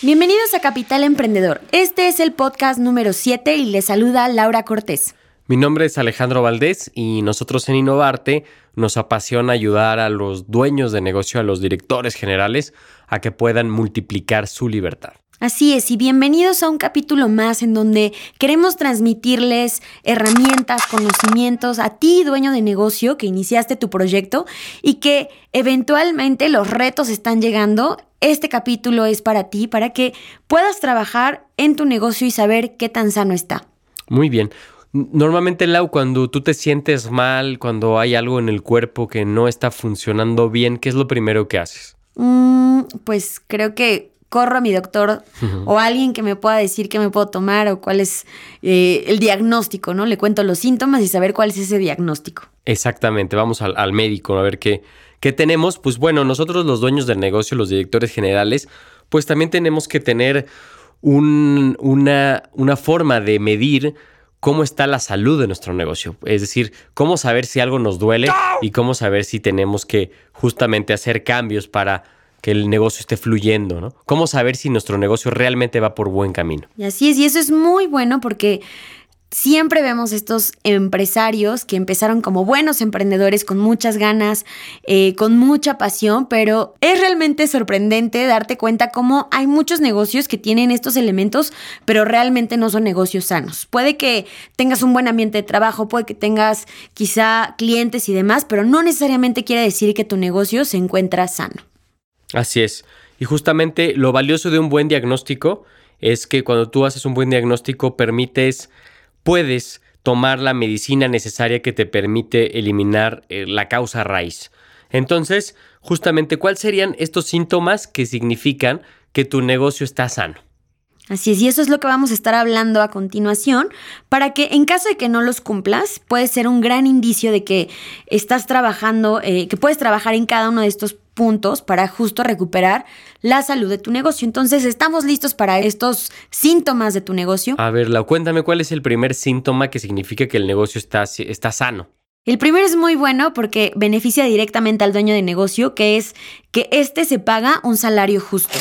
Bienvenidos a Capital Emprendedor. Este es el podcast número 7 y les saluda Laura Cortés. Mi nombre es Alejandro Valdés y nosotros en Innovarte nos apasiona ayudar a los dueños de negocio, a los directores generales, a que puedan multiplicar su libertad. Así es, y bienvenidos a un capítulo más en donde queremos transmitirles herramientas, conocimientos a ti, dueño de negocio, que iniciaste tu proyecto y que eventualmente los retos están llegando. Este capítulo es para ti, para que puedas trabajar en tu negocio y saber qué tan sano está. Muy bien. Normalmente, Lau, cuando tú te sientes mal, cuando hay algo en el cuerpo que no está funcionando bien, ¿qué es lo primero que haces? Mm, pues creo que corro a mi doctor o alguien que me pueda decir qué me puedo tomar o cuál es eh, el diagnóstico, ¿no? Le cuento los síntomas y saber cuál es ese diagnóstico. Exactamente, vamos al, médico a ver qué, qué tenemos. Pues bueno, nosotros los dueños del negocio, los directores generales, pues también tenemos que tener una, una forma de medir cómo está la salud de nuestro negocio. Es decir, cómo saber si algo nos duele y cómo saber si tenemos que justamente hacer cambios para que el negocio esté fluyendo, ¿no? Cómo saber si nuestro negocio realmente va por buen camino. Y así es, y eso es muy bueno porque siempre vemos estos empresarios que empezaron como buenos emprendedores con muchas ganas, eh, con mucha pasión, pero es realmente sorprendente darte cuenta cómo hay muchos negocios que tienen estos elementos, pero realmente no son negocios sanos. Puede que tengas un buen ambiente de trabajo, puede que tengas quizá clientes y demás, pero no necesariamente quiere decir que tu negocio se encuentra sano. Así es. Y justamente lo valioso de un buen diagnóstico es que cuando tú haces un buen diagnóstico permites, puedes tomar la medicina necesaria que te permite eliminar eh, la causa raíz. Entonces, justamente, ¿cuáles serían estos síntomas que significan que tu negocio está sano? Así es, y eso es lo que vamos a estar hablando a continuación, para que en caso de que no los cumplas, puede ser un gran indicio de que estás trabajando, eh, que puedes trabajar en cada uno de estos puntos para justo recuperar la salud de tu negocio. Entonces, ¿estamos listos para estos síntomas de tu negocio? A ver, cuéntame cuál es el primer síntoma que significa que el negocio está, está sano. El primero es muy bueno porque beneficia directamente al dueño de negocio, que es que éste se paga un salario justo.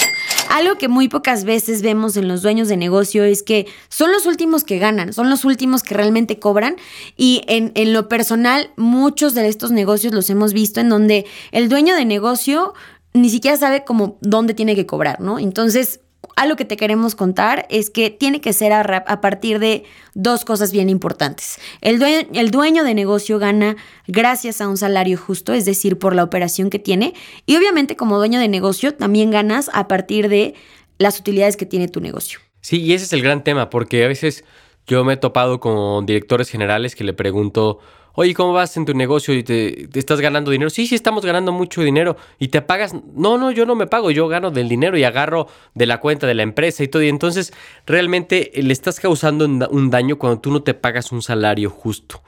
Algo que muy pocas veces vemos en los dueños de negocio es que son los últimos que ganan, son los últimos que realmente cobran y en, en lo personal muchos de estos negocios los hemos visto en donde el dueño de negocio ni siquiera sabe cómo dónde tiene que cobrar, ¿no? Entonces, algo que te queremos contar es que tiene que ser a, partir de dos cosas bien importantes. El el dueño de negocio gana gracias a un salario justo, es decir, por la operación que tiene. Y obviamente como dueño de negocio también ganas a partir de las utilidades que tiene tu negocio. Sí, y ese es el gran tema, porque a veces yo me he topado con directores generales que le pregunto, oye, ¿cómo vas en tu negocio y te, estás ganando dinero? Sí, sí, estamos ganando mucho dinero y te pagas. No, no, yo no me pago, yo gano del dinero y agarro de la cuenta de la empresa y todo. Y entonces realmente le estás causando un daño cuando tú no te pagas un salario justo.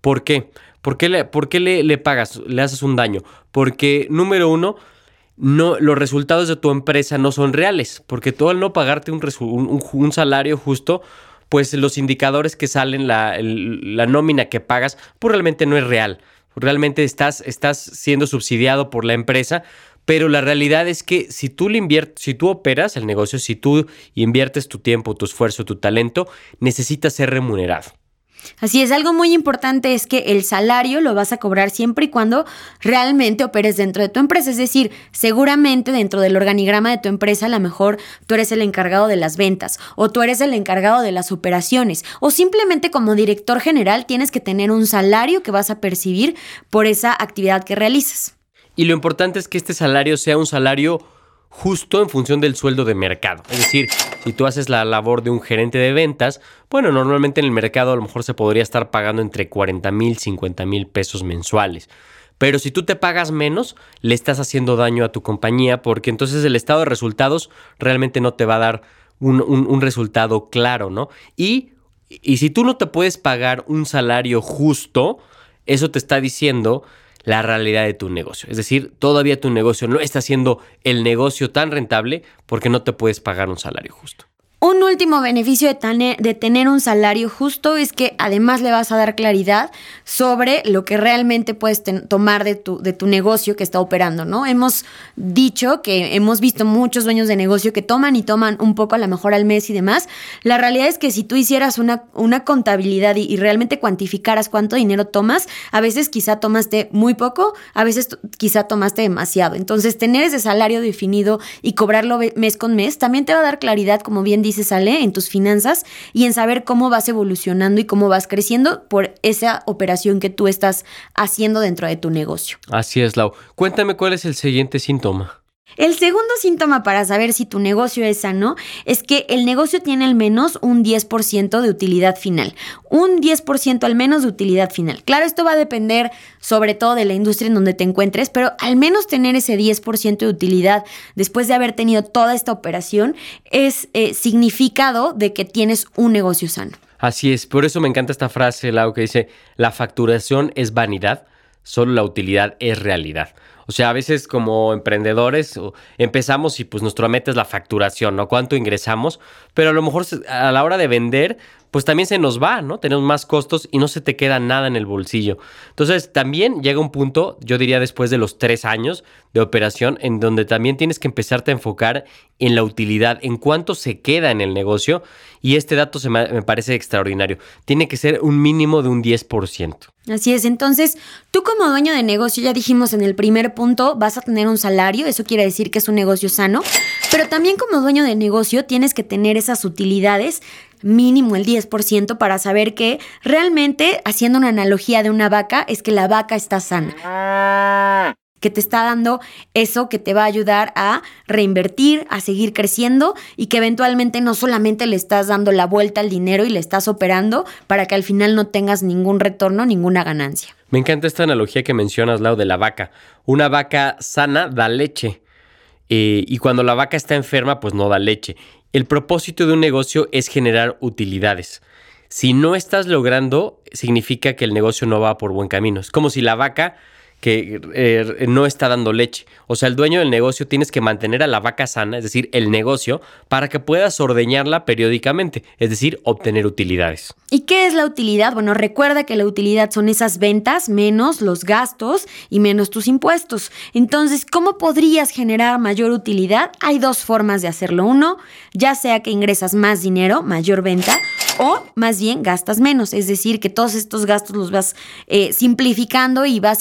¿Por qué? ¿Por qué le, por qué le, pagas, le haces un daño? Porque, número uno, no, los resultados de tu empresa no son reales, porque todo al no pagarte un, un salario justo, pues los indicadores que salen, la, la nómina que pagas, pues realmente no es real. Realmente estás, estás siendo subsidiado por la empresa, pero la realidad es que si tú, le inviertes, si tú operas el negocio, si tú inviertes tu tiempo, tu esfuerzo, tu talento, necesitas ser remunerado. Así es, algo muy importante es que el salario lo vas a cobrar siempre y cuando realmente operes dentro de tu empresa. Es decir, seguramente dentro del organigrama de tu empresa a lo mejor tú eres el encargado de las ventas o tú eres el encargado de las operaciones o simplemente como director general tienes que tener un salario que vas a percibir por esa actividad que realizas. Y lo importante es que este salario sea un salario justo en función del sueldo de mercado. Es decir, si tú haces la labor de un gerente de ventas, bueno, normalmente en el mercado a lo mejor se podría estar pagando entre 40 mil, 50 mil pesos mensuales. Pero si tú te pagas menos, le estás haciendo daño a tu compañía porque entonces el estado de resultados realmente no te va a dar un, un resultado claro, ¿no? Y, y si tú no te puedes pagar un salario justo, eso te está diciendo la realidad de tu negocio. Es decir, todavía tu negocio no está siendo el negocio tan rentable porque no te puedes pagar un salario justo. Un último beneficio de, tener un salario justo es que además le vas a dar claridad sobre lo que realmente puedes tomar de tu, negocio que está operando, ¿no? Hemos dicho que hemos visto muchos dueños de negocio que toman y toman un poco a lo mejor al mes y demás. La realidad es que si tú hicieras una, una contabilidad y, realmente cuantificaras cuánto dinero tomas, a veces quizá tomaste muy poco, a veces quizá tomaste demasiado. Entonces, tener ese salario definido y cobrarlo mes con mes también te va a dar claridad, como bien dice se sale en tus finanzas y en saber cómo vas evolucionando y cómo vas creciendo por esa operación que tú estás haciendo dentro de tu negocio. Así es, Lau. Cuéntame cuál es el siguiente síntoma. El segundo síntoma para saber si tu negocio es sano es que el negocio tiene al menos un 10% de utilidad final. Un 10% al menos de utilidad final. Claro, esto va a depender sobre todo de la industria en donde te encuentres, pero al menos tener ese 10% de utilidad después de haber tenido toda esta operación es eh, significado de que tienes un negocio sano. Así es, por eso me encanta esta frase, Lau, que dice, la facturación es vanidad, solo la utilidad es realidad. O sea, a veces como emprendedores empezamos y pues nuestra meta es la facturación, ¿no? Cuánto ingresamos, pero a lo mejor a la hora de vender, pues también se nos va, ¿no? Tenemos más costos y no se te queda nada en el bolsillo. Entonces, también llega un punto, yo diría después de los tres años de operación, en donde también tienes que empezarte a enfocar en la utilidad, en cuánto se queda en el negocio. Y este dato se me, me parece extraordinario. Tiene que ser un mínimo de un 10%. Así es, entonces tú como dueño de negocio, ya dijimos en el primer punto, vas a tener un salario, eso quiere decir que es un negocio sano, pero también como dueño de negocio tienes que tener esas utilidades mínimo el 10% para saber que realmente, haciendo una analogía de una vaca, es que la vaca está sana que te está dando eso que te va a ayudar a reinvertir, a seguir creciendo y que eventualmente no solamente le estás dando la vuelta al dinero y le estás operando para que al final no tengas ningún retorno, ninguna ganancia. Me encanta esta analogía que mencionas, Lau, de la vaca. Una vaca sana da leche. Eh, y cuando la vaca está enferma, pues no da leche. El propósito de un negocio es generar utilidades. Si no estás logrando, significa que el negocio no va por buen camino. Es como si la vaca que eh, no está dando leche. O sea, el dueño del negocio tienes que mantener a la vaca sana, es decir, el negocio, para que puedas ordeñarla periódicamente, es decir, obtener utilidades. ¿Y qué es la utilidad? Bueno, recuerda que la utilidad son esas ventas menos los gastos y menos tus impuestos. Entonces, ¿cómo podrías generar mayor utilidad? Hay dos formas de hacerlo. Uno, ya sea que ingresas más dinero, mayor venta, o más bien gastas menos, es decir, que todos estos gastos los vas eh, simplificando y vas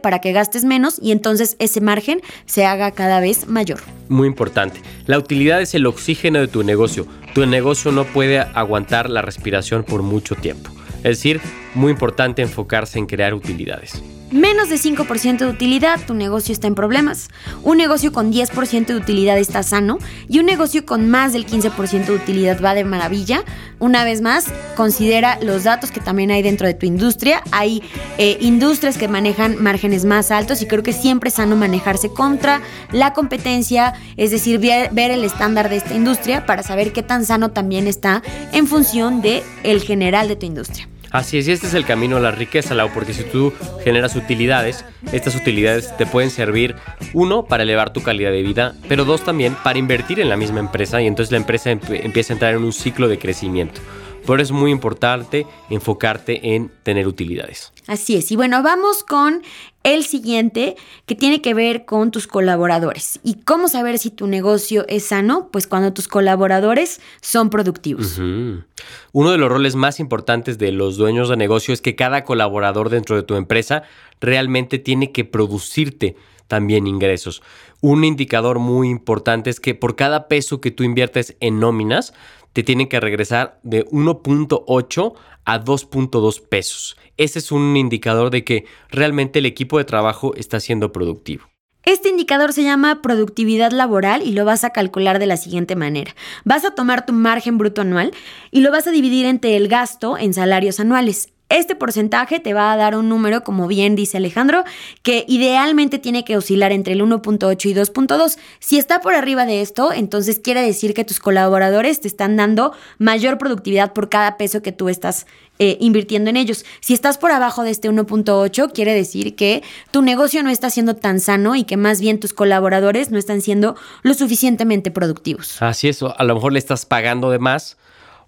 para que gastes menos y entonces ese margen se haga cada vez mayor. Muy importante, la utilidad es el oxígeno de tu negocio. Tu negocio no puede aguantar la respiración por mucho tiempo. Es decir, muy importante enfocarse en crear utilidades menos de 5% de utilidad, tu negocio está en problemas. Un negocio con 10% de utilidad está sano y un negocio con más del 15% de utilidad va de maravilla. Una vez más, considera los datos que también hay dentro de tu industria. Hay eh, industrias que manejan márgenes más altos y creo que siempre es sano manejarse contra la competencia, es decir, ver el estándar de esta industria para saber qué tan sano también está en función de el general de tu industria. Así es, y este es el camino a la riqueza, Lau, porque si tú generas utilidades, estas utilidades te pueden servir, uno, para elevar tu calidad de vida, pero dos, también para invertir en la misma empresa y entonces la empresa empieza a entrar en un ciclo de crecimiento. Por eso es muy importante enfocarte en tener utilidades. Así es. Y bueno, vamos con el siguiente que tiene que ver con tus colaboradores. ¿Y cómo saber si tu negocio es sano? Pues cuando tus colaboradores son productivos. Uno de los roles más importantes de los dueños de negocio es que cada colaborador dentro de tu empresa realmente tiene que producirte también ingresos. Un indicador muy importante es que por cada peso que tú inviertes en nóminas, te tienen que regresar de 1.8 a 2.2 pesos. Ese es un indicador de que realmente el equipo de trabajo está siendo productivo. Este indicador se llama productividad laboral y lo vas a calcular de la siguiente manera. Vas a tomar tu margen bruto anual y lo vas a dividir entre el gasto en salarios anuales Este porcentaje te va a dar un número, como bien dice Alejandro, que idealmente tiene que oscilar entre el 1.8 y 2.2. Si está por arriba de esto, entonces quiere decir que tus colaboradores te están dando mayor productividad por cada peso que tú estás eh, invirtiendo en ellos. Si estás por abajo de este 1.8, quiere decir que tu negocio no está siendo tan sano y que más bien tus colaboradores no están siendo lo suficientemente productivos. Así es, a lo mejor le estás pagando de más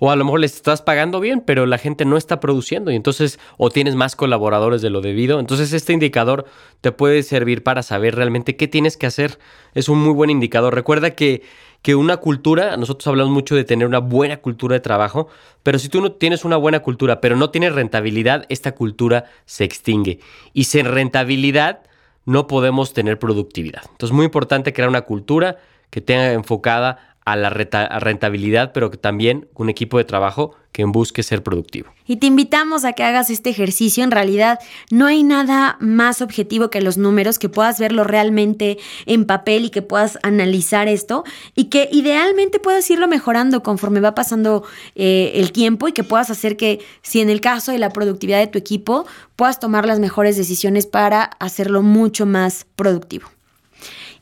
o a lo mejor les estás pagando bien, pero la gente no está produciendo y entonces o tienes más colaboradores de lo debido. Entonces este indicador te puede servir para saber realmente qué tienes que hacer. Es un muy buen indicador. Recuerda que, que una cultura, nosotros hablamos mucho de tener una buena cultura de trabajo, pero si tú no tienes una buena cultura, pero no tienes rentabilidad, esta cultura se extingue. Y sin rentabilidad no podemos tener productividad. Entonces es muy importante crear una cultura que tenga enfocada a la rentabilidad, pero que también un equipo de trabajo que busque ser productivo. Y te invitamos a que hagas este ejercicio. En realidad, no hay nada más objetivo que los números, que puedas verlo realmente en papel y que puedas analizar esto y que idealmente puedas irlo mejorando conforme va pasando eh, el tiempo y que puedas hacer que, si en el caso de la productividad de tu equipo, puedas tomar las mejores decisiones para hacerlo mucho más productivo.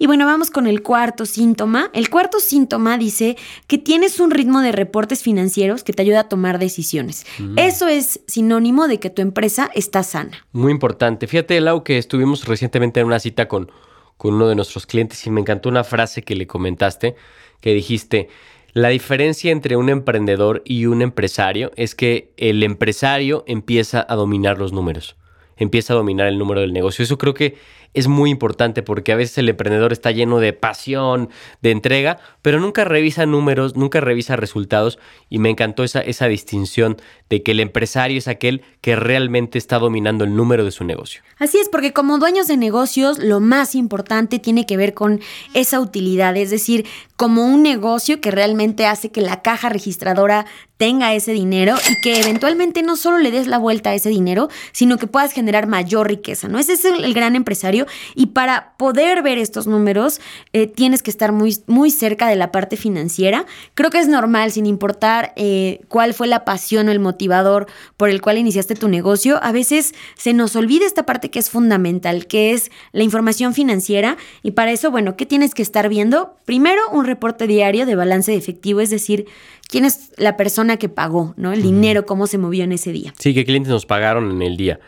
Y bueno, vamos con el cuarto síntoma. El cuarto síntoma dice que tienes un ritmo de reportes financieros que te ayuda a tomar decisiones. Mm. Eso es sinónimo de que tu empresa está sana. Muy importante. Fíjate, Lau, que estuvimos recientemente en una cita con, con uno de nuestros clientes y me encantó una frase que le comentaste, que dijiste, la diferencia entre un emprendedor y un empresario es que el empresario empieza a dominar los números, empieza a dominar el número del negocio. Eso creo que es muy importante porque a veces el emprendedor está lleno de pasión, de entrega, pero nunca revisa números, nunca revisa resultados y me encantó esa, esa distinción de que el empresario es aquel que realmente está dominando el número de su negocio. Así es, porque como dueños de negocios lo más importante tiene que ver con esa utilidad, es decir, como un negocio que realmente hace que la caja registradora tenga ese dinero y que eventualmente no solo le des la vuelta a ese dinero, sino que puedas generar mayor riqueza, ¿no? Ese es el gran empresario y para poder ver estos números eh, tienes que estar muy, muy cerca de la parte financiera. Creo que es normal, sin importar eh, cuál fue la pasión o el motivador por el cual iniciaste tu negocio, a veces se nos olvida esta parte que es fundamental, que es la información financiera y para eso, bueno, ¿qué tienes que estar viendo? Primero, un reporte diario de balance de efectivo, es decir, quién es la persona que pagó, ¿no? El dinero, cómo se movió en ese día. Sí, qué clientes nos pagaron en el día.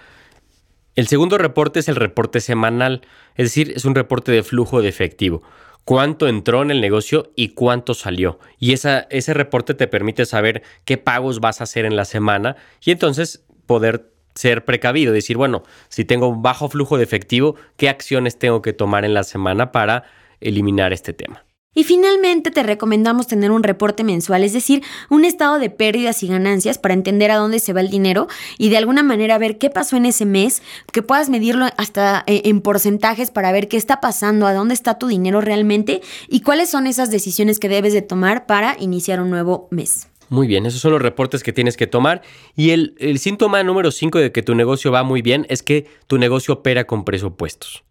El segundo reporte es el reporte semanal, es decir, es un reporte de flujo de efectivo. Cuánto entró en el negocio y cuánto salió. Y esa, ese reporte te permite saber qué pagos vas a hacer en la semana y entonces poder ser precavido, decir, bueno, si tengo un bajo flujo de efectivo, ¿qué acciones tengo que tomar en la semana para eliminar este tema? Y finalmente te recomendamos tener un reporte mensual, es decir, un estado de pérdidas y ganancias para entender a dónde se va el dinero y de alguna manera ver qué pasó en ese mes, que puedas medirlo hasta eh, en porcentajes para ver qué está pasando, a dónde está tu dinero realmente y cuáles son esas decisiones que debes de tomar para iniciar un nuevo mes. Muy bien, esos son los reportes que tienes que tomar. Y el, síntoma número 5 de que tu negocio va muy bien es que tu negocio opera con presupuestos.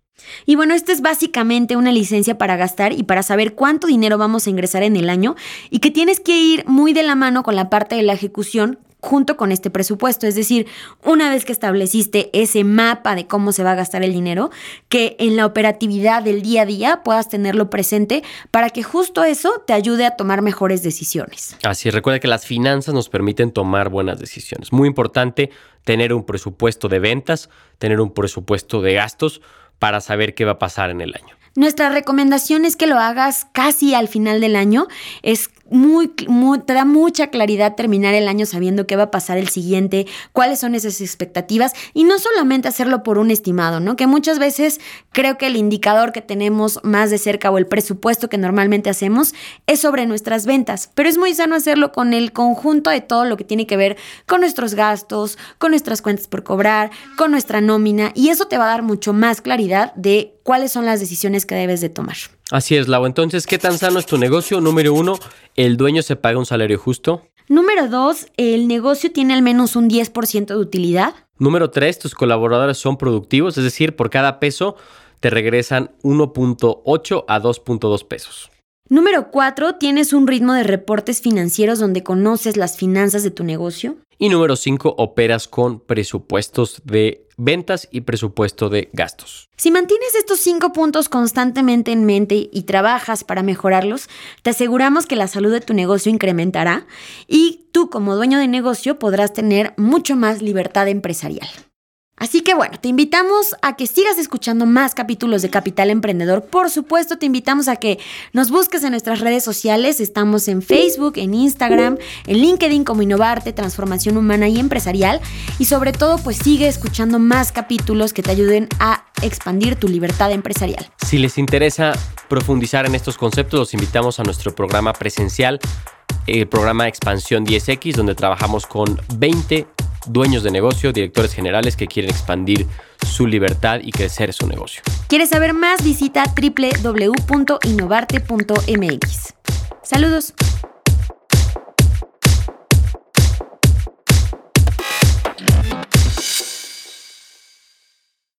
Y bueno, esto es básicamente una licencia para gastar y para saber cuánto dinero vamos a ingresar en el año y que tienes que ir muy de la mano con la parte de la ejecución junto con este presupuesto. Es decir, una vez que estableciste ese mapa de cómo se va a gastar el dinero, que en la operatividad del día a día puedas tenerlo presente para que justo eso te ayude a tomar mejores decisiones. Así, recuerda que las finanzas nos permiten tomar buenas decisiones. Muy importante tener un presupuesto de ventas, tener un presupuesto de gastos para saber qué va a pasar en el año. Nuestra recomendación es que lo hagas casi al final del año. Es muy, te da mucha claridad terminar el año sabiendo qué va a pasar el siguiente, cuáles son esas expectativas y no solamente hacerlo por un estimado, ¿no? Que muchas veces creo que el indicador que tenemos más de cerca o el presupuesto que normalmente hacemos es sobre nuestras ventas, pero es muy sano hacerlo con el conjunto de todo lo que tiene que ver con nuestros gastos, con nuestras cuentas por cobrar, con nuestra nómina y eso te va a dar mucho más claridad de cuáles son las decisiones que debes de tomar. Así es, Lau. Entonces, ¿qué tan sano es tu negocio? Número uno, ¿el dueño se paga un salario justo? Número dos, ¿el negocio tiene al menos un 10% de utilidad? Número tres, tus colaboradores son productivos, es decir, por cada peso te regresan 1.8 a 2.2 pesos. Número cuatro, ¿tienes un ritmo de reportes financieros donde conoces las finanzas de tu negocio? Y número 5, operas con presupuestos de ventas y presupuesto de gastos. Si mantienes estos cinco puntos constantemente en mente y trabajas para mejorarlos, te aseguramos que la salud de tu negocio incrementará y tú como dueño de negocio podrás tener mucho más libertad empresarial. Así que bueno, te invitamos a que sigas escuchando más capítulos de Capital Emprendedor. Por supuesto, te invitamos a que nos busques en nuestras redes sociales. Estamos en Facebook, en Instagram, en LinkedIn como Innovarte, Transformación Humana y Empresarial. Y sobre todo, pues sigue escuchando más capítulos que te ayuden a expandir tu libertad empresarial. Si les interesa profundizar en estos conceptos, los invitamos a nuestro programa presencial, el programa Expansión 10X, donde trabajamos con 20 dueños de negocio, directores generales que quieren expandir su libertad y crecer su negocio. ¿Quieres saber más? Visita www.innovarte.mx. Saludos.